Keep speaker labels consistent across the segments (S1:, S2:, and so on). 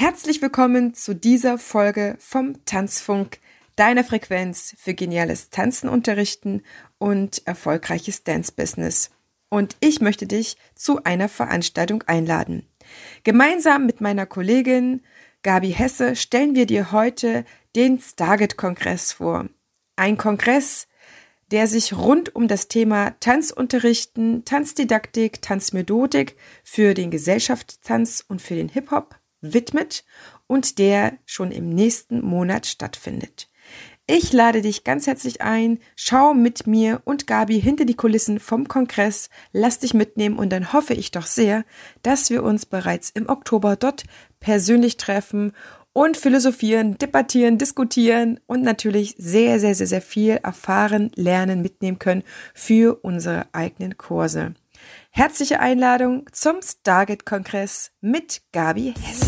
S1: Herzlich willkommen zu dieser Folge vom Tanzfunk, deiner Frequenz für geniales Tanzen unterrichten und erfolgreiches Dance-Business. Und ich möchte dich zu einer Veranstaltung einladen. Gemeinsam mit meiner Kollegin Gabi Hesse stellen wir dir heute den Stargate-Kongress vor. Ein Kongress, der sich rund um das Thema Tanzunterrichten, Tanzdidaktik, Tanzmethodik für den Gesellschaftstanz und für den Hip-Hop widmet und der schon im nächsten Monat stattfindet. Ich lade dich ganz herzlich ein, schau mit mir und Gabi hinter die Kulissen vom Kongress, lass dich mitnehmen und dann hoffe ich doch sehr, dass wir uns bereits im Oktober dort persönlich treffen und philosophieren, debattieren, diskutieren und natürlich sehr, sehr, sehr, sehr viel erfahren, lernen, mitnehmen können für unsere eigenen Kurse. Herzliche Einladung zum Stargate-Kongress mit Gabi Hesse.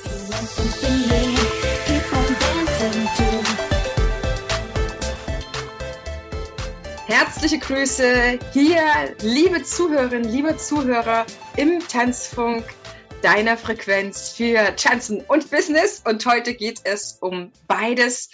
S1: Herzliche Grüße hier, liebe Zuhörerinnen, liebe Zuhörer im Tanzfunk deiner Frequenz für Tanzen und Business. Und heute geht es um beides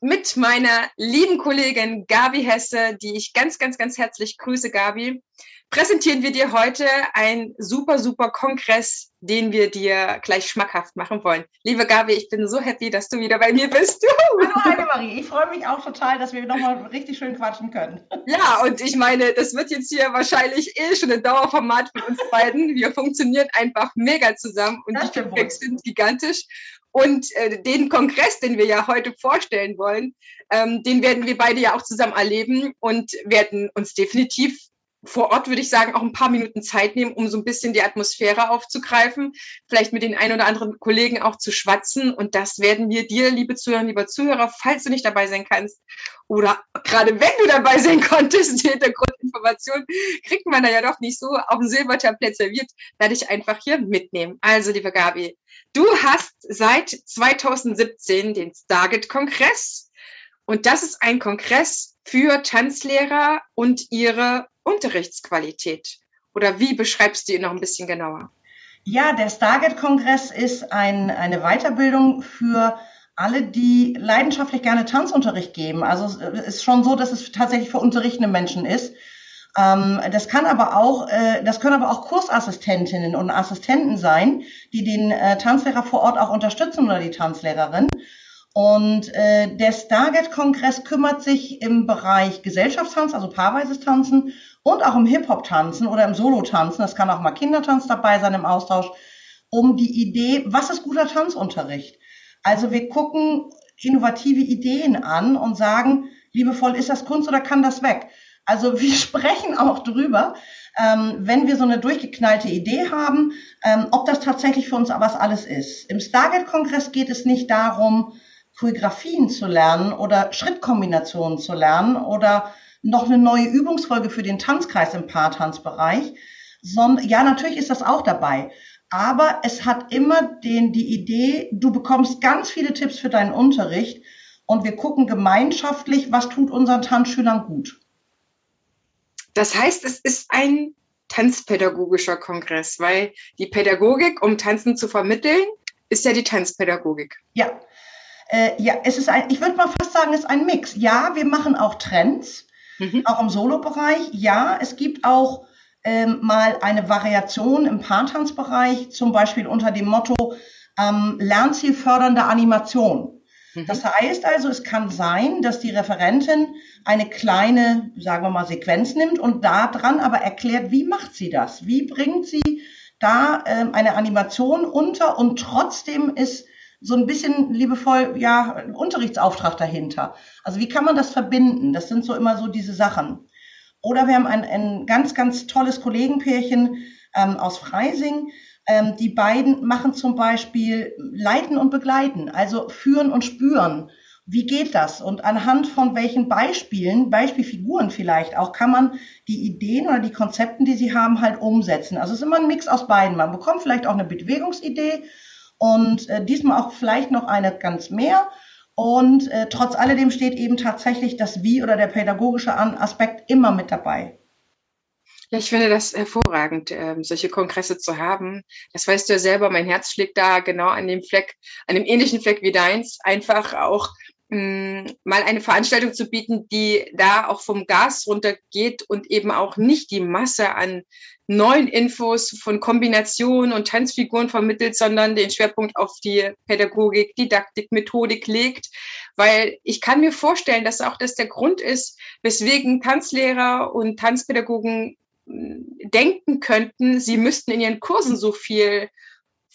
S1: mit meiner lieben Kollegin Gabi Hesse, die ich ganz, ganz, ganz herzlich grüße, Gabi präsentieren wir dir heute einen super, super Kongress, den wir dir gleich schmackhaft machen wollen. Liebe Gabi, ich bin so happy, dass du wieder bei mir bist.
S2: Hallo Annemarie, ich freue mich auch total, dass wir nochmal richtig schön quatschen können.
S1: Ja, und ich meine, das wird jetzt hier wahrscheinlich eh schon ein Dauerformat von uns beiden. Wir funktionieren einfach mega zusammen und das die Feedbacks sind gigantisch. Und äh, den Kongress, den wir ja heute vorstellen wollen, ähm, den werden wir beide ja auch zusammen erleben und werden uns definitiv vor Ort, würde ich sagen, auch ein paar Minuten Zeit nehmen, um so ein bisschen die Atmosphäre aufzugreifen, vielleicht mit den ein oder anderen Kollegen auch zu schwatzen. Und das werden wir dir, liebe Zuhörer, lieber Zuhörer, falls du nicht dabei sein kannst oder gerade wenn du dabei sein konntest, die Hintergrundinformation kriegt man da ja doch nicht so auf dem Silbertablett serviert, werde ich einfach hier mitnehmen. Also, liebe Gabi, du hast seit 2017 den Stargate-Kongress und das ist ein Kongress für Tanzlehrer und ihre Unterrichtsqualität? Oder wie beschreibst du ihn noch ein bisschen genauer?
S2: Ja, der Stargate-Kongress ist ein, eine Weiterbildung für alle, die leidenschaftlich gerne Tanzunterricht geben. Also es ist schon so, dass es tatsächlich für unterrichtende Menschen ist. Ähm, das kann aber auch, äh, das können aber auch Kursassistentinnen und Assistenten sein, die den äh, Tanzlehrer vor Ort auch unterstützen oder die Tanzlehrerin. Und äh, der Stargate-Kongress kümmert sich im Bereich Gesellschaftstanz, also paarweises Tanzen und auch im Hip-Hop-Tanzen oder im Solo-Tanzen, das kann auch mal Kindertanz dabei sein im Austausch, um die Idee, was ist guter Tanzunterricht? Also wir gucken innovative Ideen an und sagen, liebevoll, ist das Kunst oder kann das weg? Also wir sprechen auch drüber, ähm, wenn wir so eine durchgeknallte Idee haben, ähm, ob das tatsächlich für uns was alles ist. Im Stargate-Kongress geht es nicht darum, Choreografien zu lernen oder Schrittkombinationen zu lernen oder noch eine neue Übungsfolge für den Tanzkreis im Paartanzbereich. Sondern, ja, natürlich ist das auch dabei. Aber es hat immer den, die Idee, du bekommst ganz viele Tipps für deinen Unterricht und wir gucken gemeinschaftlich, was tut unseren Tanzschülern gut.
S1: Das heißt, es ist ein tanzpädagogischer Kongress, weil die Pädagogik, um Tanzen zu vermitteln, ist ja die Tanzpädagogik.
S2: Ja, äh, ja, es ist ein, ich würde mal fast sagen, es ist ein Mix. Ja, wir machen auch Trends mhm. auch im Solo-Bereich. Ja, es gibt auch ähm, mal eine Variation im Paartanzbereich, zum Beispiel unter dem Motto ähm, Lernzielfördernde Animation. Mhm. Das heißt also, es kann sein, dass die Referentin eine kleine, sagen wir mal, Sequenz nimmt und daran aber erklärt, wie macht sie das? Wie bringt sie da ähm, eine Animation unter und trotzdem ist so ein bisschen liebevoll, ja, Unterrichtsauftrag dahinter. Also wie kann man das verbinden? Das sind so immer so diese Sachen. Oder wir haben ein, ein ganz, ganz tolles Kollegenpärchen, ähm, aus Freising. Ähm, die beiden machen zum Beispiel Leiten und Begleiten, also führen und spüren. Wie geht das? Und anhand von welchen Beispielen, Beispielfiguren vielleicht auch, kann man die Ideen oder die Konzepten, die sie haben, halt umsetzen. Also es ist immer ein Mix aus beiden. Man bekommt vielleicht auch eine Bewegungsidee und äh, diesmal auch vielleicht noch eine ganz mehr. Und äh, trotz alledem steht eben tatsächlich das Wie oder der pädagogische Aspekt immer mit dabei.
S1: Ja, ich finde das hervorragend, ähm, solche Kongresse zu haben. Das weißt du ja selber, mein Herz schlägt da genau an dem Fleck, an dem ähnlichen Fleck wie deins, einfach auch mh, mm, mal eine Veranstaltung zu bieten, die da auch vom Gas runtergeht und eben auch nicht die Masse an neuen Infos von Kombinationen und Tanzfiguren vermittelt, sondern den Schwerpunkt auf die Pädagogik, Didaktik, Methodik legt. Weil ich kann mir vorstellen, dass auch das der Grund ist, weswegen Tanzlehrer und Tanzpädagogen denken könnten, sie müssten in ihren Kursen so viel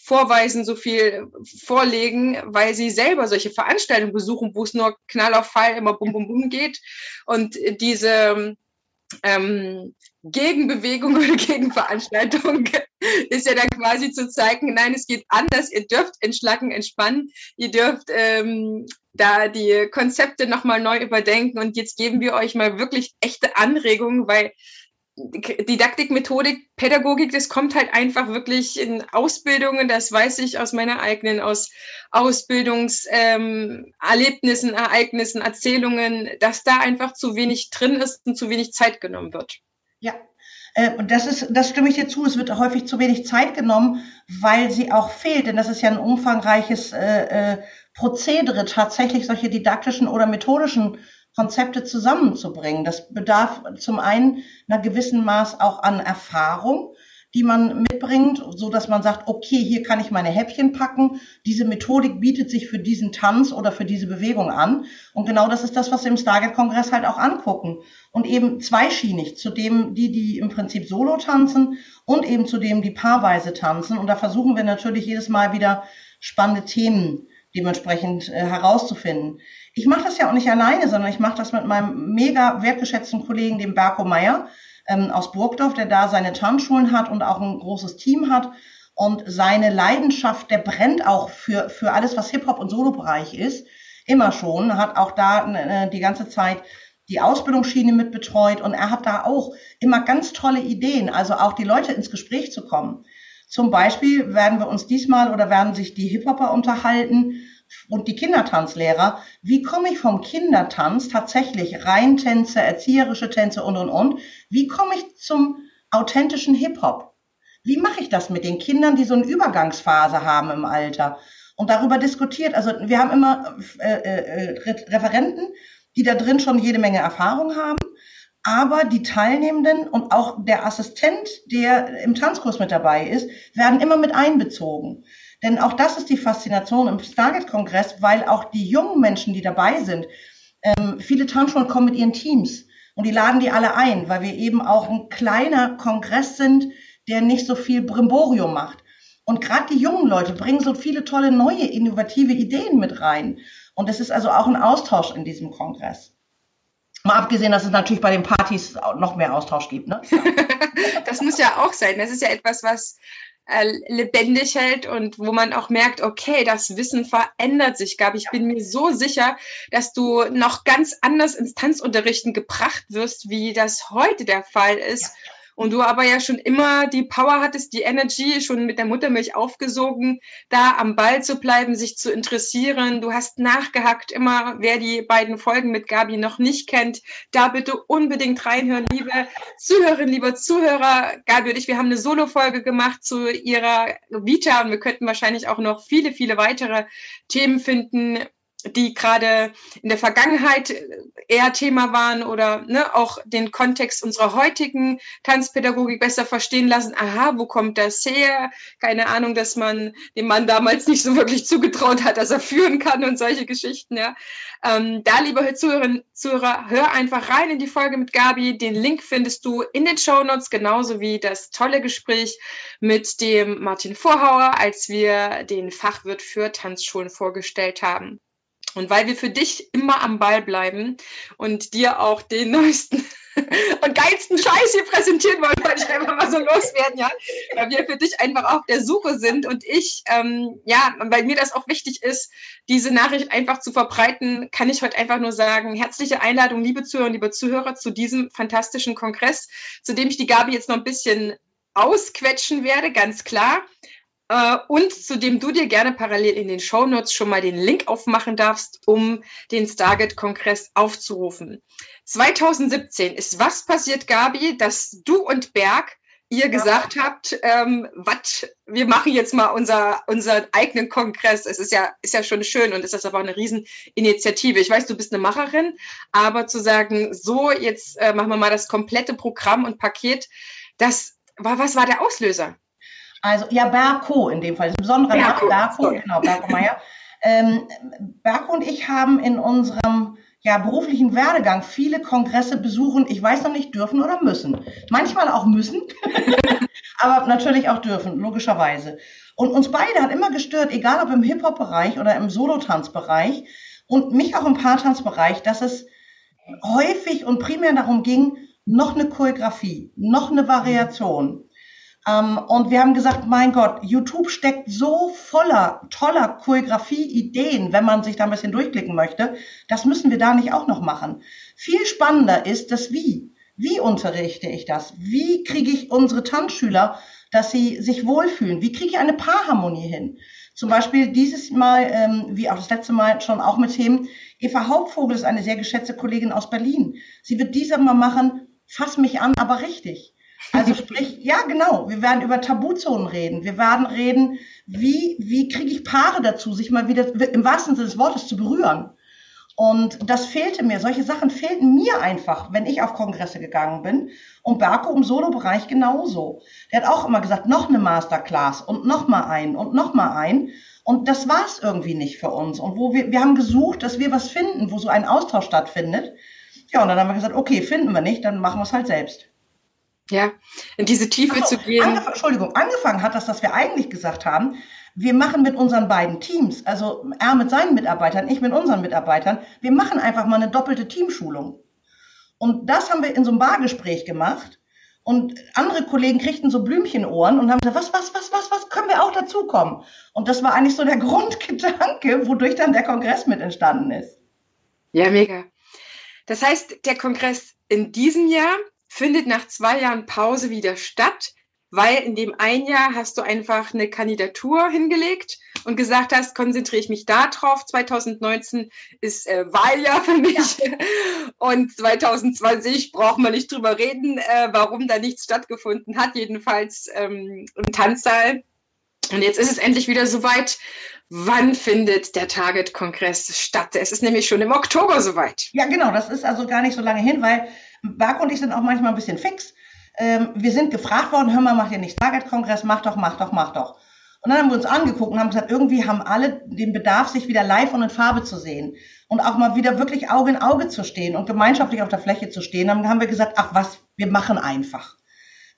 S1: vorweisen, so viel vorlegen, weil sie selber solche Veranstaltungen besuchen, wo es nur Knall auf Fall immer bum bum bum geht. Und diese ähm, Gegenbewegung oder Gegenveranstaltung ist ja dann quasi zu zeigen, nein, es geht anders, ihr dürft entschlacken, entspannen, ihr dürft ähm, da die Konzepte nochmal neu überdenken und jetzt geben wir euch mal wirklich echte Anregungen, weil Didaktik, Methodik, Pädagogik, das kommt halt einfach wirklich in Ausbildungen, das weiß ich aus meiner eigenen aus Ausbildungserlebnissen, ähm, Ereignissen, Erzählungen, dass da einfach zu wenig drin ist und zu wenig Zeit genommen wird.
S2: Ja, äh, und das ist, das stimme ich dir zu. Es wird häufig zu wenig Zeit genommen, weil sie auch fehlt. Denn das ist ja ein umfangreiches äh, äh, Prozedere, tatsächlich solche didaktischen oder methodischen Konzepte zusammenzubringen. Das bedarf zum einen einer gewissen Maß auch an Erfahrung, die man mitbringt, so dass man sagt, okay, hier kann ich meine Häppchen packen. Diese Methodik bietet sich für diesen Tanz oder für diese Bewegung an. Und genau das ist das, was wir im Stargate-Kongress halt auch angucken. Und eben zweischienig, zu dem, die, die im Prinzip solo tanzen und eben zu dem, die paarweise tanzen. Und da versuchen wir natürlich jedes Mal wieder spannende Themen dementsprechend äh, herauszufinden. Ich mache das ja auch nicht alleine, sondern ich mache das mit meinem mega wertgeschätzten Kollegen, dem Berko Meyer ähm, aus Burgdorf, der da seine Tanzschulen hat und auch ein großes Team hat. Und seine Leidenschaft, der brennt auch für, für alles, was Hip-Hop und Solo-Bereich ist, immer schon, hat auch da äh, die ganze Zeit die Ausbildungsschiene mit betreut und er hat da auch immer ganz tolle Ideen, also auch die Leute ins Gespräch zu kommen. Zum Beispiel werden wir uns diesmal oder werden sich die Hip-Hopper unterhalten und die Kindertanzlehrer, wie komme ich vom Kindertanz tatsächlich Reintänze, erzieherische Tänze und, und, und, wie komme ich zum authentischen Hip-Hop? Wie mache ich das mit den Kindern, die so eine Übergangsphase haben im Alter? Und darüber diskutiert, also wir haben immer äh, äh, Referenten, die da drin schon jede Menge Erfahrung haben, aber die Teilnehmenden und auch der Assistent, der im Tanzkurs mit dabei ist, werden immer mit einbezogen. Denn auch das ist die Faszination im Stargate-Kongress, weil auch die jungen Menschen, die dabei sind, ähm, viele Tanzschulen kommen mit ihren Teams und die laden die alle ein, weil wir eben auch ein kleiner Kongress sind, der nicht so viel Brimborium macht. Und gerade die jungen Leute bringen so viele tolle neue, innovative Ideen mit rein. Und es ist also auch ein Austausch in diesem Kongress. Mal abgesehen, dass es natürlich bei den Partys noch mehr Austausch gibt. Ne?
S1: das muss ja auch sein. Das ist ja etwas, was lebendig hält und wo man auch merkt, okay, das Wissen verändert sich, Gabi. Ich bin mir so sicher, dass du noch ganz anders ins Tanzunterrichten gebracht wirst, wie das heute der Fall ist. Ja und du aber ja schon immer die Power hattest, die Energy, schon mit der Muttermilch aufgesogen, da am Ball zu bleiben, sich zu interessieren. Du hast nachgehackt, immer wer die beiden Folgen mit Gabi noch nicht kennt, da bitte unbedingt reinhören, liebe Zuhörerinnen, lieber Zuhörer. Gabi und ich, wir haben eine Solo-Folge gemacht zu ihrer Vita und wir könnten wahrscheinlich auch noch viele, viele weitere Themen finden, die gerade in der Vergangenheit eher Thema waren oder ne, auch den Kontext unserer heutigen Tanzpädagogik besser verstehen lassen. Aha, wo kommt das her? Keine Ahnung, dass man dem Mann damals nicht so wirklich zugetraut hat, dass er führen kann und solche Geschichten. Ja. Ähm, da, liebe Zuhörerinnen, Zuhörer, hör einfach rein in die Folge mit Gabi. Den Link findest du in den Show Notes, genauso wie das tolle Gespräch mit dem Martin Vorhauer, als wir den Fachwirt für Tanzschulen vorgestellt haben. Und weil wir für dich immer am Ball bleiben und dir auch den neuesten und geilsten Scheiß hier präsentieren wollen, wollte ich einfach mal so loswerden, ja. Weil wir für dich einfach auf der Suche sind und ich, ähm, ja, weil mir das auch wichtig ist, diese Nachricht einfach zu verbreiten, kann ich heute einfach nur sagen, herzliche Einladung, liebe Zuhörer und liebe Zuhörer, zu diesem fantastischen Kongress, zu dem ich die Gabi jetzt noch ein bisschen ausquetschen werde, ganz klar. Äh, und zu dem du dir gerne parallel in den Show Notes schon mal den Link aufmachen darfst, um den Stargate-Kongress aufzurufen. 2017 ist was passiert, Gabi, dass du und Berg ihr ja. gesagt habt, ähm, was, wir machen jetzt mal unser, unseren eigenen Kongress. Es ist ja, ist ja schon schön und es ist aber auch eine Rieseninitiative. Ich weiß, du bist eine Macherin, aber zu sagen, so, jetzt äh, machen wir mal das komplette Programm und Paket, das war, was war der Auslöser?
S2: Also, ja, Berko in dem Fall, das besondere Berko, Berko genau, Berko Meier. Ähm, Berko und ich haben in unserem ja, beruflichen Werdegang viele Kongresse besuchen, ich weiß noch nicht, dürfen oder müssen. Manchmal auch müssen, aber natürlich auch dürfen, logischerweise. Und uns beide hat immer gestört, egal ob im Hip-Hop-Bereich oder im Solotanzbereich und mich auch im Paartanzbereich, dass es häufig und primär darum ging, noch eine Choreografie, noch eine Variation, und wir haben gesagt, mein Gott, YouTube steckt so voller toller Choreografie-Ideen, wenn man sich da ein bisschen durchklicken möchte. Das müssen wir da nicht auch noch machen. Viel spannender ist das Wie. Wie unterrichte ich das? Wie kriege ich unsere Tanzschüler, dass sie sich wohlfühlen? Wie kriege ich eine Paarharmonie hin? Zum Beispiel dieses Mal, ähm, wie auch das letzte Mal schon auch mit Themen, Eva Hauptvogel ist eine sehr geschätzte Kollegin aus Berlin. Sie wird dieser Mal machen, fass mich an, aber richtig. Also sprich, ja genau, wir werden über Tabuzonen reden. Wir werden reden, wie, wie kriege ich Paare dazu, sich mal wieder im wahrsten Sinne des Wortes zu berühren. Und das fehlte mir. Solche Sachen fehlten mir einfach, wenn ich auf Kongresse gegangen bin. Und Berko im Solo-Bereich genauso. Der hat auch immer gesagt, noch eine Masterclass und noch mal ein und noch mal ein. Und das war es irgendwie nicht für uns. Und wo wir, wir haben gesucht, dass wir was finden, wo so ein Austausch stattfindet. Ja, und dann haben wir gesagt, okay, finden wir nicht, dann machen wir es halt selbst.
S1: Ja, in diese Tiefe so, zu gehen.
S2: Angef Entschuldigung, angefangen hat das, dass wir eigentlich gesagt haben, wir machen mit unseren beiden Teams, also er mit seinen Mitarbeitern, ich mit unseren Mitarbeitern, wir machen einfach mal eine doppelte Teamschulung. Und das haben wir in so einem Bargespräch gemacht. Und andere Kollegen kriegten so Blümchenohren und haben gesagt, was, was, was, was, was, können wir auch dazukommen? Und das war eigentlich so der Grundgedanke, wodurch dann der Kongress mit entstanden ist.
S1: Ja, mega. Das heißt, der Kongress in diesem Jahr findet nach zwei Jahren Pause wieder statt, weil in dem ein Jahr hast du einfach eine Kandidatur hingelegt und gesagt hast, konzentriere ich mich da drauf. 2019 ist äh, Wahljahr für mich ja. und 2020 braucht man nicht drüber reden, äh, warum da nichts stattgefunden hat, jedenfalls ähm, im Tanzsaal. Und jetzt ist es endlich wieder soweit. Wann findet der Target-Kongress statt? Es ist nämlich schon im Oktober soweit.
S2: Ja, genau. Das ist also gar nicht so lange hin, weil Marco und ich sind auch manchmal ein bisschen fix. Ähm, wir sind gefragt worden, hör mal, macht ihr nicht Target-Kongress? Mach doch, mach doch, mach doch. Und dann haben wir uns angeguckt und haben gesagt, irgendwie haben alle den Bedarf, sich wieder live und in Farbe zu sehen und auch mal wieder wirklich Auge in Auge zu stehen und gemeinschaftlich auf der Fläche zu stehen. Dann haben wir gesagt, ach was, wir machen einfach.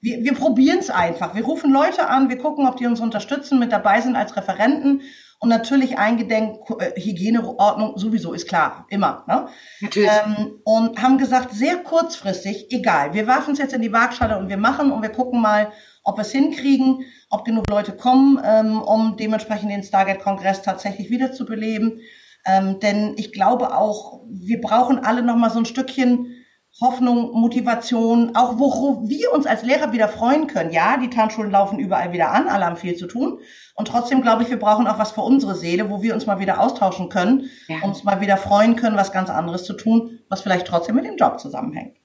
S2: Wir, wir probieren es einfach. Wir rufen Leute an, wir gucken, ob die uns unterstützen, mit dabei sind als Referenten und natürlich eingedenk äh, Hygieneordnung sowieso ist klar, immer. Ne? Natürlich. Ähm, und haben gesagt, sehr kurzfristig, egal, wir werfen es jetzt in die Waagschale und wir machen und wir gucken mal, ob wir es hinkriegen, ob genug Leute kommen, ähm, um dementsprechend den Stargate-Kongress tatsächlich wiederzubeleben. Ähm, denn ich glaube auch, wir brauchen alle noch mal so ein Stückchen Hoffnung, Motivation, auch wo wir uns als Lehrer wieder freuen können. Ja, die Tanzschulen laufen überall wieder an, alle haben viel zu tun. Und trotzdem glaube ich, wir brauchen auch was für unsere Seele, wo wir uns mal wieder austauschen können, ja. uns mal wieder freuen können, was ganz anderes zu tun, was vielleicht trotzdem mit dem Job zusammenhängt.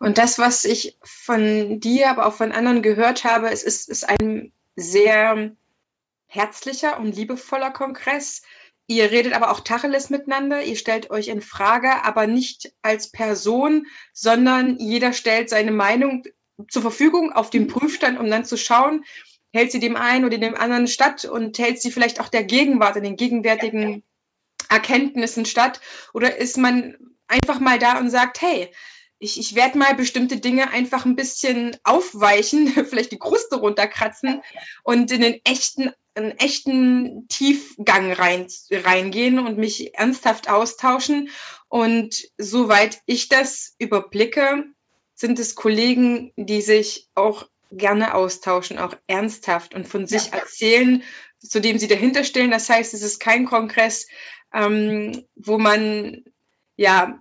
S1: Und das, was ich von dir, aber auch von anderen gehört habe, es ist, ist ein sehr herzlicher und liebevoller Kongress Ihr redet aber auch Tacheles miteinander, ihr stellt euch in Frage, aber nicht als Person, sondern jeder stellt seine Meinung zur Verfügung auf dem Prüfstand, um dann zu schauen, hält sie dem einen oder dem anderen statt und hält sie vielleicht auch der Gegenwart und den gegenwärtigen Erkenntnissen statt? Oder ist man einfach mal da und sagt, hey, ich, ich werde mal bestimmte Dinge einfach ein bisschen aufweichen, vielleicht die Kruste runterkratzen und in den echten einen echten Tiefgang rein, reingehen und mich ernsthaft austauschen. Und soweit ich das überblicke, sind es Kollegen, die sich auch gerne austauschen, auch ernsthaft und von sich ja. erzählen, zu dem sie dahinter stehen. Das heißt, es ist kein Kongress, ähm, wo man ja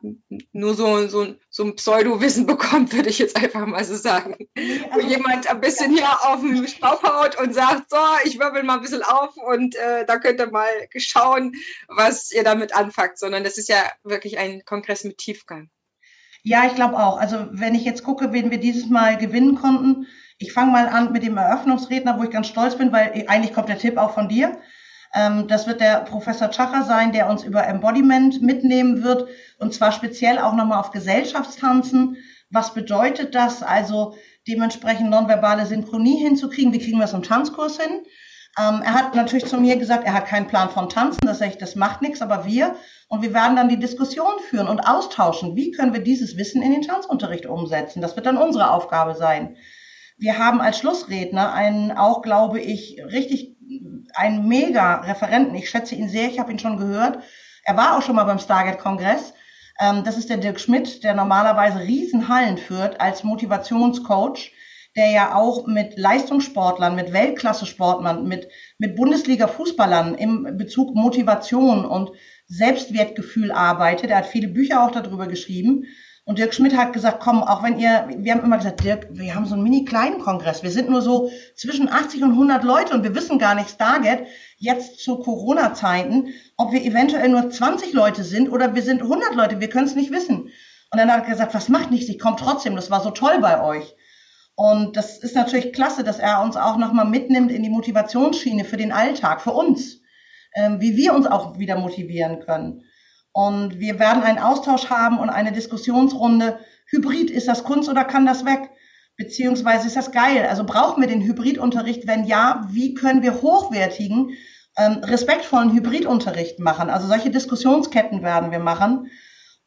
S1: nur so, so, so ein Pseudo-Wissen bekommt, würde ich jetzt einfach mal so sagen. Wo also jemand ein bisschen hier auf den Staub haut und sagt, so, ich wirbel mal ein bisschen auf und äh, da könnt ihr mal schauen, was ihr damit anfangt, sondern das ist ja wirklich ein Kongress mit Tiefgang.
S2: Ja, ich glaube auch. Also wenn ich jetzt gucke, wen wir dieses Mal gewinnen konnten, ich fange mal an mit dem Eröffnungsredner, wo ich ganz stolz bin, weil eigentlich kommt der Tipp auch von dir. Ähm, das wird der Professor Tschacher sein, der uns über Embodiment mitnehmen wird und zwar speziell auch nochmal auf Gesellschaftstanzen. Was bedeutet das? Also dementsprechend nonverbale Synchronie hinzukriegen. Wie kriegen wir es im Tanzkurs hin? Ähm, er hat natürlich zu mir gesagt, er hat keinen Plan von Tanzen. Das sage das macht nichts, aber wir. Und wir werden dann die Diskussion führen und austauschen. Wie können wir dieses Wissen in den Tanzunterricht umsetzen? Das wird dann unsere Aufgabe sein. Wir haben als Schlussredner einen auch, glaube ich, richtig einen Mega-Referenten. Ich schätze ihn sehr, ich habe ihn schon gehört. Er war auch schon mal beim Stargate-Kongress. Ähm, das ist der Dirk Schmidt, der normalerweise Riesenhallen führt als Motivationscoach, der ja auch mit Leistungssportlern, mit Weltklasse-Sportlern, mit, mit Bundesliga-Fußballern im Bezug Motivation und Selbstwertgefühl arbeitet. Er hat viele Bücher auch darüber geschrieben. Und Dirk Schmidt hat gesagt, komm, auch wenn ihr, wir haben immer gesagt, Dirk, wir haben so einen mini kleinen Kongress. Wir sind nur so zwischen 80 und 100 Leute und wir wissen gar nicht, Stargate, jetzt zu Corona-Zeiten, ob wir eventuell nur 20 Leute sind oder wir sind 100 Leute. Wir können es nicht wissen. Und dann hat er gesagt, was macht nichts, ich komme trotzdem. Das war so toll bei euch. Und das ist natürlich klasse, dass er uns auch nochmal mitnimmt in die Motivationsschiene für den Alltag, für uns, ähm, wie wir uns auch wieder motivieren können. Und wir werden einen Austausch haben und eine Diskussionsrunde. Hybrid, ist das Kunst oder kann das weg? Beziehungsweise ist das geil? Also brauchen wir den Hybridunterricht? Wenn ja, wie können wir hochwertigen, ähm, respektvollen Hybridunterricht machen? Also solche Diskussionsketten werden wir machen.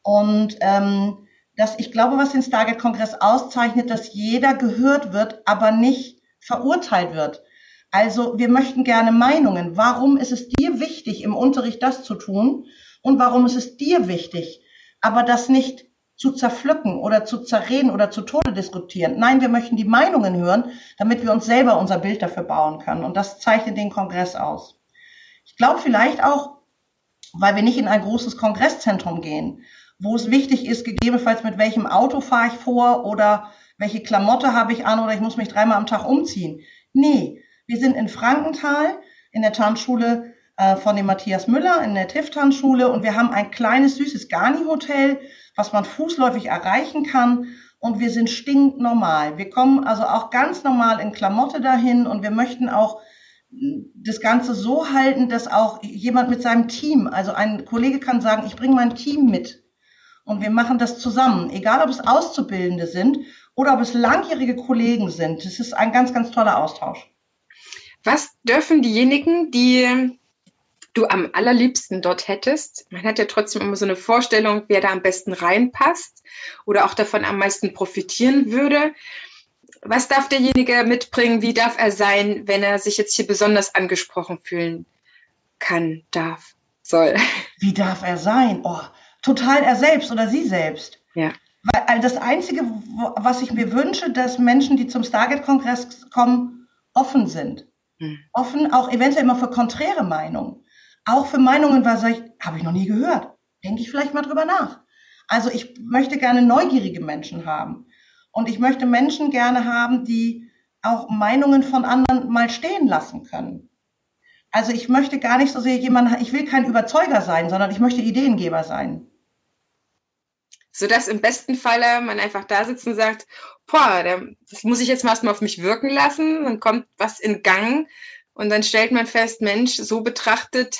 S2: Und ähm, das, ich glaube, was den Stargate-Kongress auszeichnet, dass jeder gehört wird, aber nicht verurteilt wird. Also wir möchten gerne Meinungen. Warum ist es dir wichtig, im Unterricht das zu tun? Und warum ist es dir wichtig, aber das nicht zu zerpflücken oder zu zerreden oder zu Tode diskutieren. Nein, wir möchten die Meinungen hören, damit wir uns selber unser Bild dafür bauen können. Und das zeichnet den Kongress aus. Ich glaube vielleicht auch, weil wir nicht in ein großes Kongresszentrum gehen, wo es wichtig ist, gegebenenfalls mit welchem Auto fahre ich vor oder welche Klamotte habe ich an oder ich muss mich dreimal am Tag umziehen. Nee, wir sind in Frankenthal in der Tanzschule äh, von dem Matthias Müller in der Tiftan-Schule und wir haben ein kleines, süßes Garni-Hotel, was man fußläufig erreichen kann und wir sind stinknormal. Wir kommen also auch ganz normal in Klamotte dahin und wir möchten auch das Ganze so halten, dass auch jemand mit seinem Team, also ein Kollege kann sagen, ich bringe mein Team mit und wir machen das zusammen, egal ob es Auszubildende sind oder ob es langjährige Kollegen sind. Das ist ein ganz, ganz toller Austausch.
S1: Was dürfen diejenigen, die du am allerliebsten dort hättest. Man hat ja trotzdem immer so eine Vorstellung, wer da am besten reinpasst oder auch davon am meisten profitieren würde. Was darf derjenige mitbringen? Wie darf er sein, wenn er sich jetzt hier besonders angesprochen fühlen kann, darf, soll?
S2: Wie darf er sein? Oh, total er selbst oder sie selbst.
S1: Ja.
S2: Weil das Einzige, was ich mir wünsche, dass Menschen, die zum Stargate-Kongress kommen, offen sind. Hm. Offen auch eventuell immer für konträre Meinungen. Auch für Meinungen, was ich, habe ich noch nie gehört. Denke ich vielleicht mal drüber nach. Also ich möchte gerne neugierige Menschen haben. Und ich möchte Menschen gerne haben, die auch Meinungen von anderen mal stehen lassen können. Also ich möchte gar nicht so sehr jemanden, ich will kein Überzeuger sein, sondern ich möchte Ideengeber sein.
S1: Sodass im besten Falle man einfach da sitzt und sagt, boah, das muss ich jetzt mal erstmal auf mich wirken lassen, dann kommt was in Gang und dann stellt man fest, Mensch, so betrachtet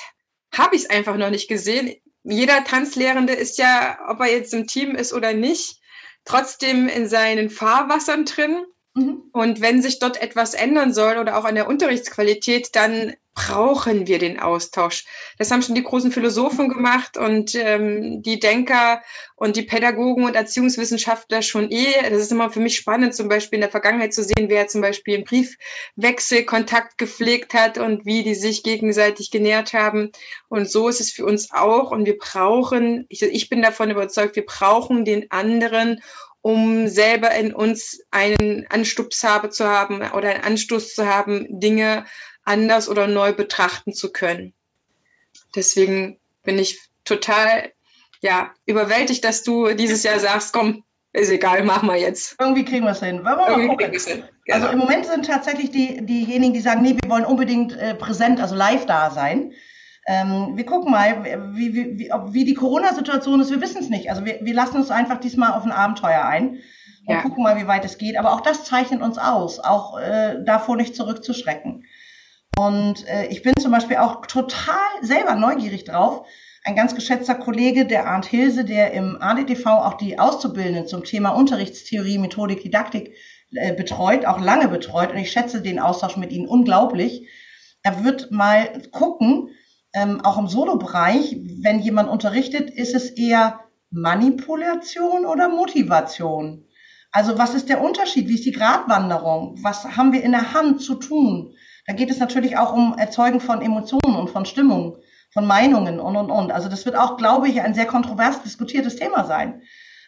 S1: habe ich es einfach noch nicht gesehen. Jeder Tanzlehrende ist ja, ob er jetzt im Team ist oder nicht, trotzdem in seinen Fahrwassern drin. Mhm. Und wenn sich dort etwas ändern soll oder auch an der Unterrichtsqualität, dann brauchen wir den Austausch. Das haben schon die großen Philosophen gemacht und ähm, die Denker und die Pädagogen und Erziehungswissenschaftler schon eh. Das ist immer für mich spannend, zum Beispiel in der Vergangenheit zu sehen, wer zum Beispiel im Briefwechsel Kontakt gepflegt hat und wie die sich gegenseitig genährt haben. Und so ist es für uns auch. Und wir brauchen, ich, ich bin davon überzeugt, wir brauchen den anderen, um selber in uns einen Anstups habe zu haben oder einen Anstoß zu haben, Dinge anders oder neu betrachten zu können. Deswegen bin ich total ja, überwältigt, dass du dieses Jahr sagst, komm, ist egal, machen wir jetzt.
S2: Irgendwie kriegen wir es hin. wir Irgendwie mal hin. Genau. Also im Moment sind tatsächlich die, diejenigen, die sagen, nee, wir wollen unbedingt äh, präsent, also live da sein. Ähm, wir gucken mal, wie, wie, wie, ob, wie die Corona-Situation ist. Wir wissen es nicht. Also wir, wir lassen uns einfach diesmal auf ein Abenteuer ein und ja. gucken mal, wie weit es geht. Aber auch das zeichnet uns aus, auch äh, davor nicht zurückzuschrecken. Und äh, ich bin zum Beispiel auch total selber neugierig drauf. Ein ganz geschätzter Kollege, der Arndt Hilse, der im ADTV auch die Auszubildenden zum Thema Unterrichtstheorie, Methodik, Didaktik äh, betreut, auch lange betreut. Und ich schätze den Austausch mit Ihnen unglaublich. Er wird mal gucken, ähm, auch im Solo-Bereich, wenn jemand unterrichtet, ist es eher Manipulation oder Motivation? Also was ist der Unterschied? Wie ist die Gratwanderung? Was haben wir in der Hand zu tun? Da geht es natürlich auch um Erzeugen von Emotionen und von Stimmung, von Meinungen und, und, und. Also das wird auch, glaube ich, ein sehr kontrovers diskutiertes Thema sein.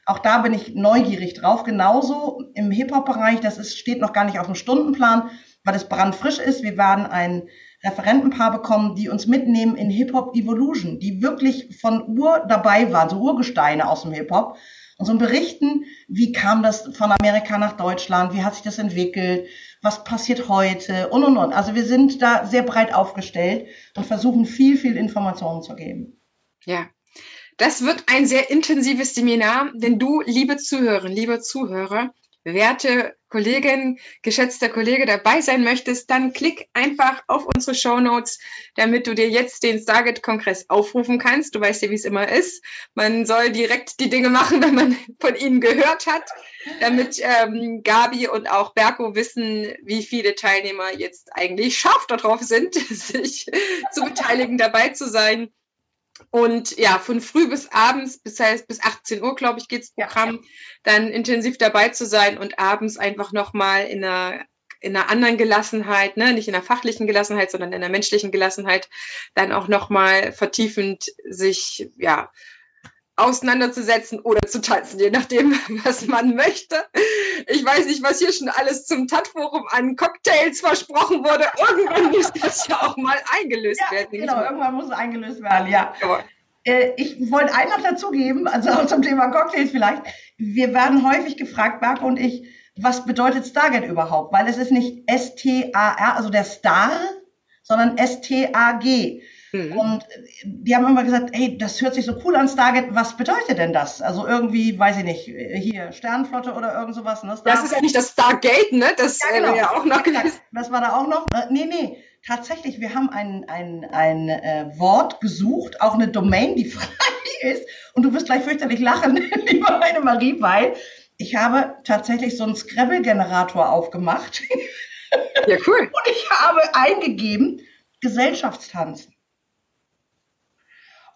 S2: Auch da bin ich neugierig drauf. Genauso im Hip-Hop-Bereich, das ist, steht noch gar nicht auf dem Stundenplan, weil es brandfrisch ist. Wir werden ein Referentenpaar bekommen, die uns mitnehmen in Hip-Hop Evolution, die wirklich von Ur dabei waren, so Urgesteine aus dem Hip-Hop. Und so berichten, wie kam das von Amerika nach Deutschland, wie hat sich das entwickelt, was passiert heute und und und. Also wir sind da sehr breit aufgestellt und versuchen viel, viel Informationen zu geben.
S1: Ja, das wird ein sehr intensives Seminar, wenn du, liebe Zuhörerinnen, liebe Zuhörer, werte Kollegin, geschätzter Kollege dabei sein möchtest, dann klick einfach auf unsere Show Notes, damit du dir jetzt den Stargate-Kongress aufrufen kannst. Du weißt ja, wie es immer ist. Man soll direkt die Dinge machen, wenn man von ihnen gehört hat, damit ähm, Gabi und auch Berko wissen, wie viele Teilnehmer jetzt eigentlich scharf darauf sind, sich zu beteiligen, dabei zu sein. Und ja, von früh bis abends, bis, heißt, bis 18 Uhr, glaube ich, geht's Programm, ja. dann intensiv dabei zu sein und abends einfach nochmal in einer, in einer anderen Gelassenheit, ne, nicht in einer fachlichen Gelassenheit, sondern in einer menschlichen Gelassenheit, dann auch nochmal vertiefend sich, ja, auseinanderzusetzen oder zu tanzen, je nachdem, was man möchte. Ich weiß nicht, was hier schon alles zum Tat-Forum an Cocktails versprochen wurde. Irgendwann muss das ja auch mal eingelöst ja, werden.
S2: Genau, irgendwann muss es eingelöst werden, ja. ja. Äh, ich wollte einen noch dazugeben, also auch zum Thema Cocktails vielleicht. Wir werden häufig gefragt, Marco und ich, was bedeutet Stargate überhaupt? Weil es ist nicht S-T-A-R, also der Star, sondern S-T-A-G. Mhm. Und die haben immer gesagt, ey, das hört sich so cool an, Stargate, was bedeutet denn das? Also irgendwie, weiß ich nicht, hier Sternenflotte oder irgend sowas.
S1: Ne? das ist ja nicht das Stargate, ne? Das ja, genau. ja auch noch
S2: gelesen. Das war da auch noch. Äh, nee, nee, tatsächlich, wir haben ein, ein, ein äh, Wort gesucht, auch eine Domain, die frei ist. Und du wirst gleich fürchterlich lachen, lieber meine Marie, weil ich habe tatsächlich so einen Scrabble-Generator aufgemacht.
S1: Ja, cool.
S2: Und ich habe eingegeben, Gesellschaftstanzen.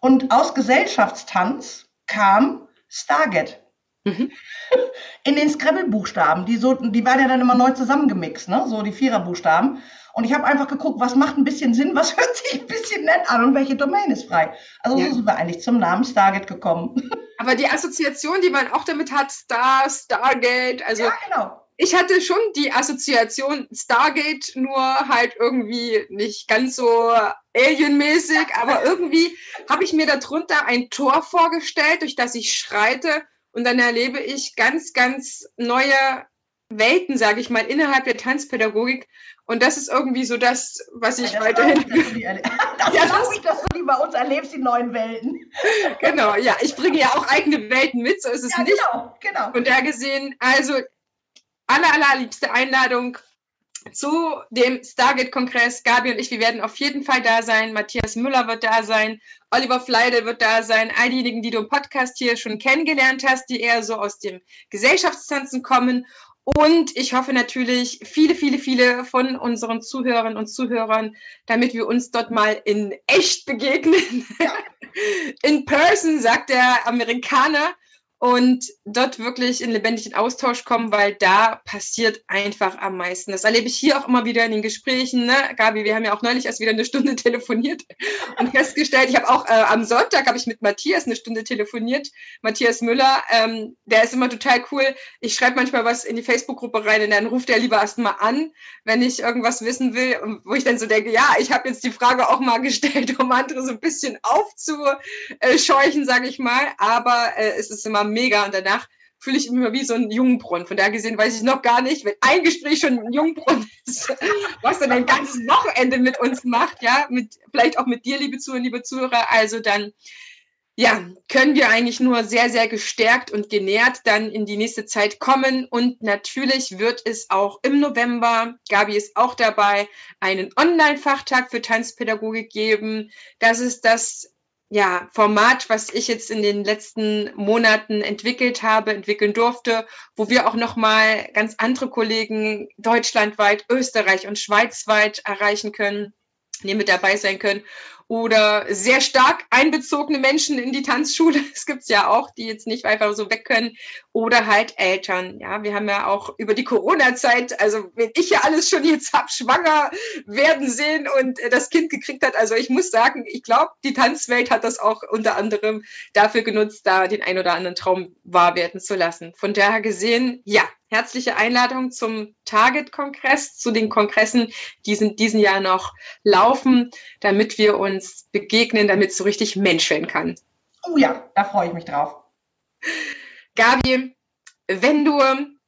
S2: Und aus Gesellschaftstanz kam Stargate. Mhm. In den Scrabble-Buchstaben, die, so, die waren ja dann immer neu zusammengemixt, ne? so die Vierer-Buchstaben. Und ich habe einfach geguckt, was macht ein bisschen Sinn, was hört sich ein bisschen nett an und welche Domain ist frei. Also ja. so sind wir eigentlich zum Namen Stargate gekommen.
S1: Aber die Assoziation, die man auch damit hat, Star, Stargate, also ja, genau ich hatte schon die Assoziation Stargate, nur halt irgendwie nicht ganz so alienmäßig, aber irgendwie habe ich mir darunter ein Tor vorgestellt, durch das ich schreite und dann erlebe ich ganz, ganz neue Welten, sage ich mal, innerhalb der Tanzpädagogik. Und das ist irgendwie so das, was ich ja, weiterhin.
S2: das ja, glaube ich, dass du die bei uns erlebst, die neuen Welten.
S1: genau, ja. Ich bringe ja auch eigene Welten mit, so ist es ja, nicht. Genau, genau. Und da gesehen, also aller, allerliebste Einladung zu dem Stargate-Kongress. Gabi und ich, wir werden auf jeden Fall da sein. Matthias Müller wird da sein. Oliver Fleide wird da sein. All diejenigen, die du im Podcast hier schon kennengelernt hast, die eher so aus dem Gesellschaftstanzen kommen. Und ich hoffe natürlich viele, viele, viele von unseren Zuhörerinnen und Zuhörern, damit wir uns dort mal in echt begegnen. Ja. In person, sagt der Amerikaner. und dort wirklich in lebendigen Austausch kommen, weil da passiert einfach am meisten. Das erlebe ich hier auch immer wieder in den Gesprächen. Ne? Gabi, wir haben ja auch neulich erst wieder eine Stunde telefoniert und festgestellt, ich habe auch äh, am Sonntag habe ich mit Matthias eine Stunde telefoniert, Matthias Müller, ähm, der ist immer total cool. Ich schreibe manchmal was in die Facebook-Gruppe rein und dann ruft er lieber erst mal an, wenn ich irgendwas wissen will, wo ich dann so denke, ja, ich habe jetzt die Frage auch mal gestellt, um andere so ein bisschen aufzuscheuchen, sage ich mal, aber äh, es ist immer mega und danach fühle ich mich immer wie so ein Jungbrunnen. Von daher gesehen weiß ich noch gar nicht, wenn ein Gespräch schon ein Jungbrunnen ist, was dann ein ganzes Wochenende mit uns macht, ja, mit, vielleicht auch mit dir, liebe Zuhörer, liebe Zuhörer. Also dann, ja, können wir eigentlich nur sehr, sehr gestärkt und genährt dann in die nächste Zeit kommen. Und natürlich wird es auch im November, Gabi ist auch dabei, einen Online-Fachtag für Tanzpädagogik geben. Das ist das ja, Format, was ich jetzt in den letzten Monaten entwickelt habe, entwickeln durfte, wo wir auch nochmal ganz andere Kollegen deutschlandweit, Österreich und Schweizweit erreichen können, die mit dabei sein können oder sehr stark einbezogene Menschen in die Tanzschule. Es gibt's ja auch, die jetzt nicht einfach so weg können. Oder halt Eltern. Ja, wir haben ja auch über die Corona-Zeit, also wenn ich ja alles schon jetzt hab schwanger werden sehen und das Kind gekriegt hat, also ich muss sagen, ich glaube, die Tanzwelt hat das auch unter anderem dafür genutzt, da den ein oder anderen Traum wahr werden zu lassen. Von daher gesehen, ja, herzliche Einladung zum Target-Kongress, zu den Kongressen, die in diesem Jahr noch laufen, damit wir uns begegnen, damit es so richtig Mensch werden kann.
S2: Oh ja, da freue ich mich drauf.
S1: Gabi, wenn du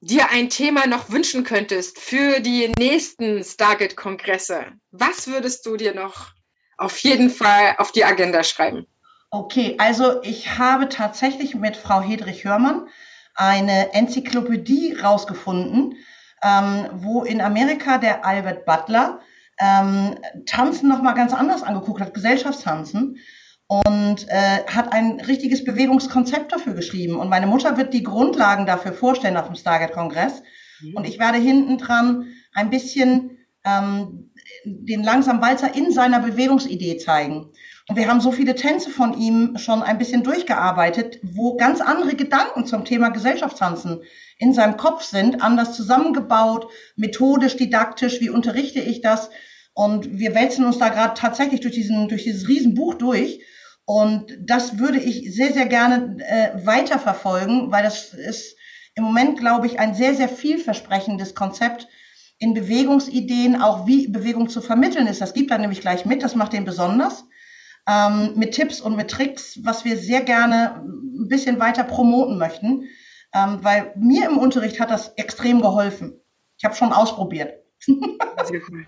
S1: dir ein Thema noch wünschen könntest für die nächsten Stargate-Kongresse, was würdest du dir noch auf jeden Fall auf die Agenda schreiben?
S2: Okay, also ich habe tatsächlich mit Frau Hedrich Hörmann eine Enzyklopädie rausgefunden, ähm, wo in Amerika der Albert Butler ähm, Tanzen nochmal ganz anders angeguckt hat, Gesellschaftstanzen und äh, hat ein richtiges Bewegungskonzept dafür geschrieben. Und meine Mutter wird die Grundlagen dafür vorstellen auf dem Stargate-Kongress. Mhm. Und ich werde hinten dran ein bisschen ähm, den langsam Walzer in seiner Bewegungsidee zeigen. Und wir haben so viele Tänze von ihm schon ein bisschen durchgearbeitet, wo ganz andere Gedanken zum Thema Gesellschaftstanzen in seinem Kopf sind, anders zusammengebaut, methodisch, didaktisch, wie unterrichte ich das? Und wir wälzen uns da gerade tatsächlich durch, diesen, durch dieses Riesenbuch durch. Und das würde ich sehr, sehr gerne äh, weiterverfolgen, weil das ist im Moment, glaube ich, ein sehr, sehr vielversprechendes Konzept in Bewegungsideen, auch wie Bewegung zu vermitteln ist. Das gibt er nämlich gleich mit, das macht den besonders ähm, mit Tipps und mit Tricks, was wir sehr gerne ein bisschen weiter promoten möchten, ähm, weil mir im Unterricht hat das extrem geholfen. Ich habe schon ausprobiert.
S1: Sehr cool.